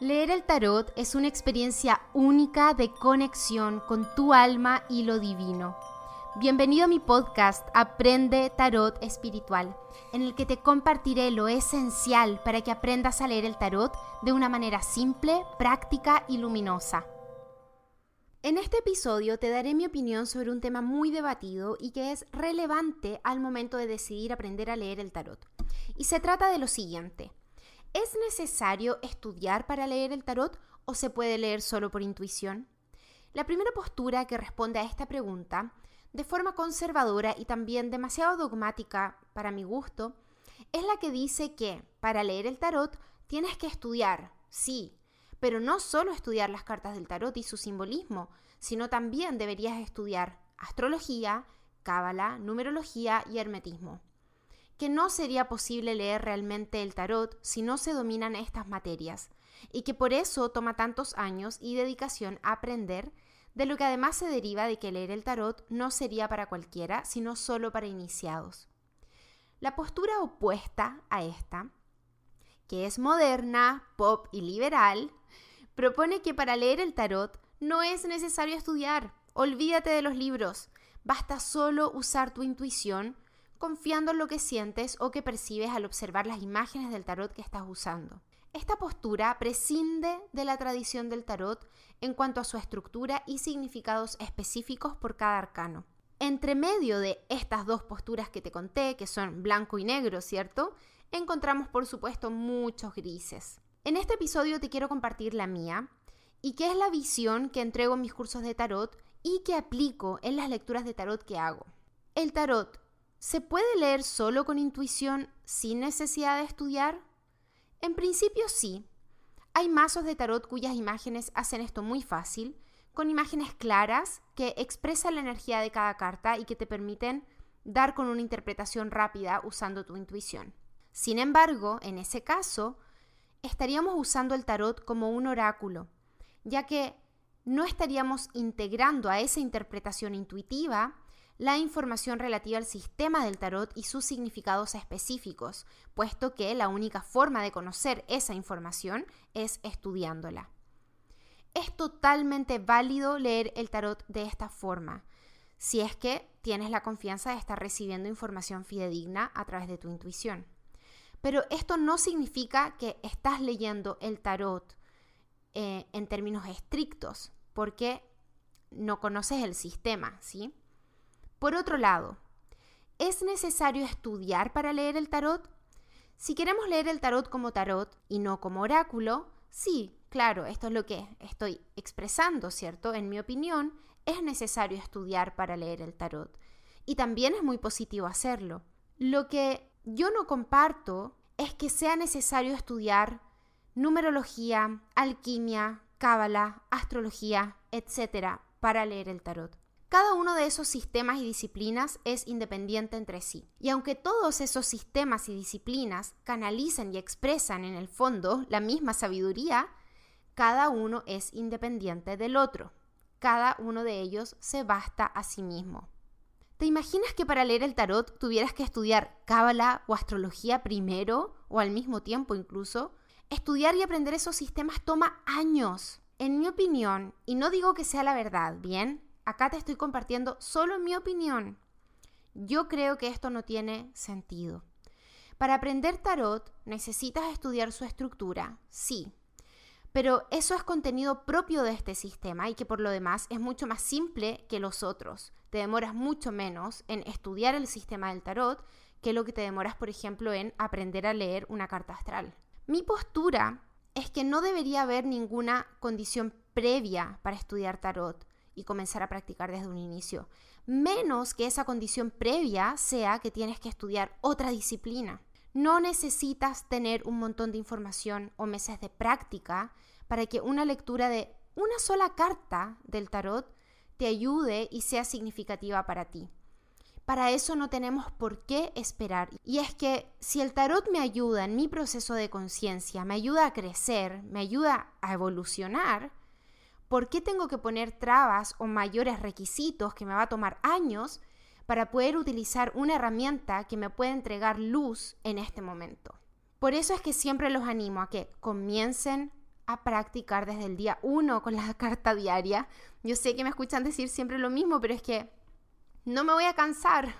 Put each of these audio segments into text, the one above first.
Leer el tarot es una experiencia única de conexión con tu alma y lo divino. Bienvenido a mi podcast Aprende Tarot Espiritual, en el que te compartiré lo esencial para que aprendas a leer el tarot de una manera simple, práctica y luminosa. En este episodio te daré mi opinión sobre un tema muy debatido y que es relevante al momento de decidir aprender a leer el tarot. Y se trata de lo siguiente. ¿Es necesario estudiar para leer el tarot o se puede leer solo por intuición? La primera postura que responde a esta pregunta, de forma conservadora y también demasiado dogmática para mi gusto, es la que dice que para leer el tarot tienes que estudiar, sí, pero no solo estudiar las cartas del tarot y su simbolismo, sino también deberías estudiar astrología, cábala, numerología y hermetismo que no sería posible leer realmente el tarot si no se dominan estas materias, y que por eso toma tantos años y dedicación a aprender, de lo que además se deriva de que leer el tarot no sería para cualquiera, sino solo para iniciados. La postura opuesta a esta, que es moderna, pop y liberal, propone que para leer el tarot no es necesario estudiar, olvídate de los libros, basta solo usar tu intuición, confiando en lo que sientes o que percibes al observar las imágenes del tarot que estás usando. Esta postura prescinde de la tradición del tarot en cuanto a su estructura y significados específicos por cada arcano. Entre medio de estas dos posturas que te conté, que son blanco y negro, ¿cierto? Encontramos por supuesto muchos grises. En este episodio te quiero compartir la mía y qué es la visión que entrego en mis cursos de tarot y que aplico en las lecturas de tarot que hago. El tarot ¿Se puede leer solo con intuición sin necesidad de estudiar? En principio sí. Hay mazos de tarot cuyas imágenes hacen esto muy fácil, con imágenes claras que expresan la energía de cada carta y que te permiten dar con una interpretación rápida usando tu intuición. Sin embargo, en ese caso, estaríamos usando el tarot como un oráculo, ya que no estaríamos integrando a esa interpretación intuitiva la información relativa al sistema del tarot y sus significados específicos, puesto que la única forma de conocer esa información es estudiándola. Es totalmente válido leer el tarot de esta forma, si es que tienes la confianza de estar recibiendo información fidedigna a través de tu intuición. Pero esto no significa que estás leyendo el tarot eh, en términos estrictos, porque no conoces el sistema, ¿sí? Por otro lado, ¿es necesario estudiar para leer el tarot? Si queremos leer el tarot como tarot y no como oráculo, sí, claro, esto es lo que estoy expresando, ¿cierto? En mi opinión, es necesario estudiar para leer el tarot. Y también es muy positivo hacerlo. Lo que yo no comparto es que sea necesario estudiar numerología, alquimia, cábala, astrología, etc. para leer el tarot. Cada uno de esos sistemas y disciplinas es independiente entre sí. Y aunque todos esos sistemas y disciplinas canalizan y expresan en el fondo la misma sabiduría, cada uno es independiente del otro. Cada uno de ellos se basta a sí mismo. ¿Te imaginas que para leer el tarot tuvieras que estudiar cábala o astrología primero o al mismo tiempo incluso? Estudiar y aprender esos sistemas toma años. En mi opinión, y no digo que sea la verdad, ¿bien? Acá te estoy compartiendo solo mi opinión. Yo creo que esto no tiene sentido. Para aprender tarot necesitas estudiar su estructura, sí, pero eso es contenido propio de este sistema y que por lo demás es mucho más simple que los otros. Te demoras mucho menos en estudiar el sistema del tarot que lo que te demoras, por ejemplo, en aprender a leer una carta astral. Mi postura es que no debería haber ninguna condición previa para estudiar tarot y comenzar a practicar desde un inicio. Menos que esa condición previa sea que tienes que estudiar otra disciplina. No necesitas tener un montón de información o meses de práctica para que una lectura de una sola carta del tarot te ayude y sea significativa para ti. Para eso no tenemos por qué esperar. Y es que si el tarot me ayuda en mi proceso de conciencia, me ayuda a crecer, me ayuda a evolucionar, ¿Por qué tengo que poner trabas o mayores requisitos que me va a tomar años para poder utilizar una herramienta que me puede entregar luz en este momento? Por eso es que siempre los animo a que comiencen a practicar desde el día uno con la carta diaria. Yo sé que me escuchan decir siempre lo mismo, pero es que no me voy a cansar.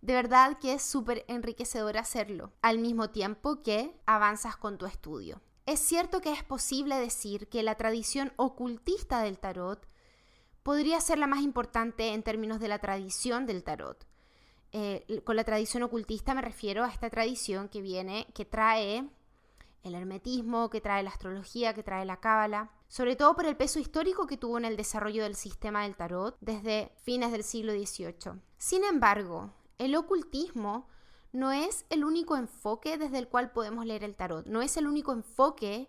De verdad que es súper enriquecedor hacerlo, al mismo tiempo que avanzas con tu estudio. Es cierto que es posible decir que la tradición ocultista del tarot podría ser la más importante en términos de la tradición del tarot. Eh, con la tradición ocultista me refiero a esta tradición que viene, que trae el hermetismo, que trae la astrología, que trae la cábala, sobre todo por el peso histórico que tuvo en el desarrollo del sistema del tarot desde fines del siglo XVIII. Sin embargo, el ocultismo no es el único enfoque desde el cual podemos leer el tarot, no es el único enfoque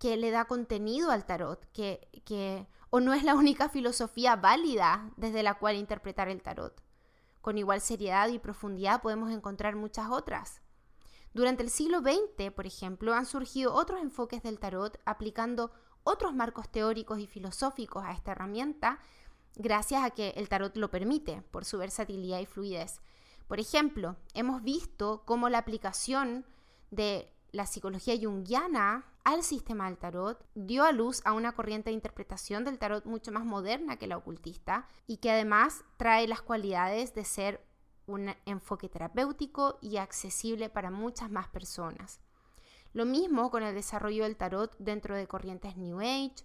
que le da contenido al tarot, que, o no es la única filosofía válida desde la cual interpretar el tarot. Con igual seriedad y profundidad podemos encontrar muchas otras. Durante el siglo XX, por ejemplo, han surgido otros enfoques del tarot aplicando otros marcos teóricos y filosóficos a esta herramienta gracias a que el tarot lo permite por su versatilidad y fluidez. Por ejemplo, hemos visto cómo la aplicación de la psicología junguiana al sistema del tarot dio a luz a una corriente de interpretación del tarot mucho más moderna que la ocultista y que además trae las cualidades de ser un enfoque terapéutico y accesible para muchas más personas. Lo mismo con el desarrollo del tarot dentro de corrientes New Age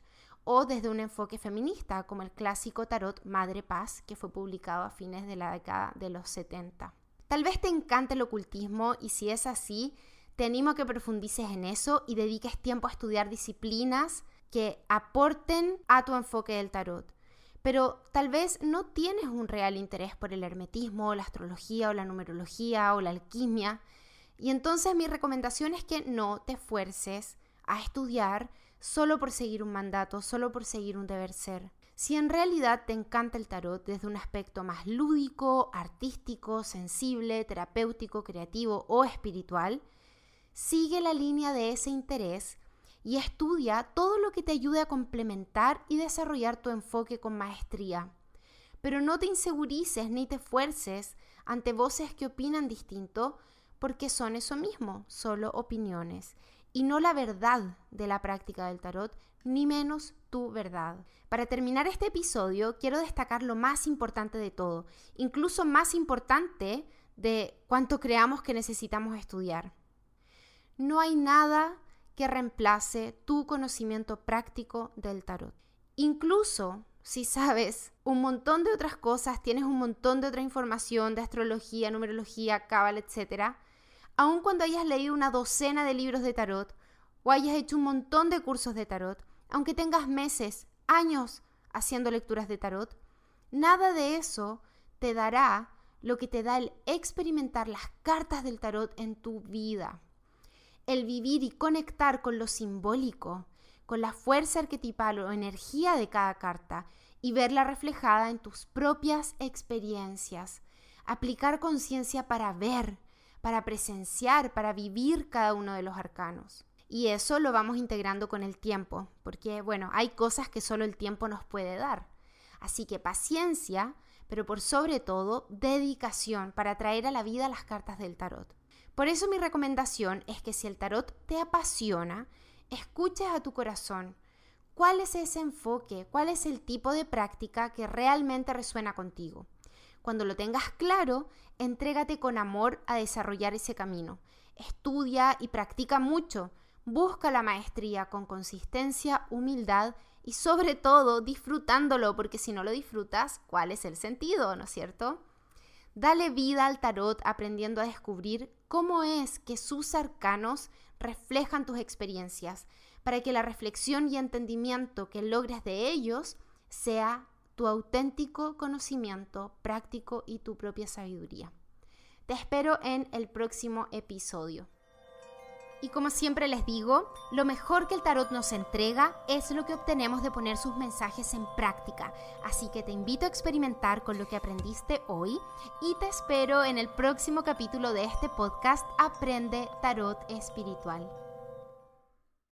o desde un enfoque feminista, como el clásico tarot Madre Paz, que fue publicado a fines de la década de los 70. Tal vez te encante el ocultismo y si es así, te animo a que profundices en eso y dediques tiempo a estudiar disciplinas que aporten a tu enfoque del tarot. Pero tal vez no tienes un real interés por el hermetismo, la astrología o la numerología o la alquimia. Y entonces mi recomendación es que no te esfuerces a estudiar solo por seguir un mandato, solo por seguir un deber ser. Si en realidad te encanta el tarot desde un aspecto más lúdico, artístico, sensible, terapéutico, creativo o espiritual, sigue la línea de ese interés y estudia todo lo que te ayude a complementar y desarrollar tu enfoque con maestría. Pero no te insegurices ni te fuerces ante voces que opinan distinto porque son eso mismo, solo opiniones y no la verdad de la práctica del tarot, ni menos tu verdad. Para terminar este episodio, quiero destacar lo más importante de todo, incluso más importante de cuánto creamos que necesitamos estudiar. No hay nada que reemplace tu conocimiento práctico del tarot. Incluso si sabes un montón de otras cosas, tienes un montón de otra información de astrología, numerología, cábala, etc., aun cuando hayas leído una docena de libros de tarot o hayas hecho un montón de cursos de tarot, aunque tengas meses, años haciendo lecturas de tarot, nada de eso te dará lo que te da el experimentar las cartas del tarot en tu vida. El vivir y conectar con lo simbólico, con la fuerza arquetipal o energía de cada carta y verla reflejada en tus propias experiencias. Aplicar conciencia para ver, para presenciar, para vivir cada uno de los arcanos. Y eso lo vamos integrando con el tiempo, porque bueno, hay cosas que solo el tiempo nos puede dar. Así que paciencia, pero por sobre todo dedicación para traer a la vida las cartas del tarot. Por eso mi recomendación es que si el tarot te apasiona, escuches a tu corazón. ¿Cuál es ese enfoque? ¿Cuál es el tipo de práctica que realmente resuena contigo? Cuando lo tengas claro, entrégate con amor a desarrollar ese camino. Estudia y practica mucho. Busca la maestría con consistencia, humildad y sobre todo disfrutándolo, porque si no lo disfrutas, ¿cuál es el sentido, no es cierto? Dale vida al tarot aprendiendo a descubrir cómo es que sus arcanos reflejan tus experiencias, para que la reflexión y entendimiento que logres de ellos sea tu auténtico conocimiento práctico y tu propia sabiduría. Te espero en el próximo episodio. Y como siempre les digo, lo mejor que el tarot nos entrega es lo que obtenemos de poner sus mensajes en práctica. Así que te invito a experimentar con lo que aprendiste hoy y te espero en el próximo capítulo de este podcast Aprende Tarot Espiritual.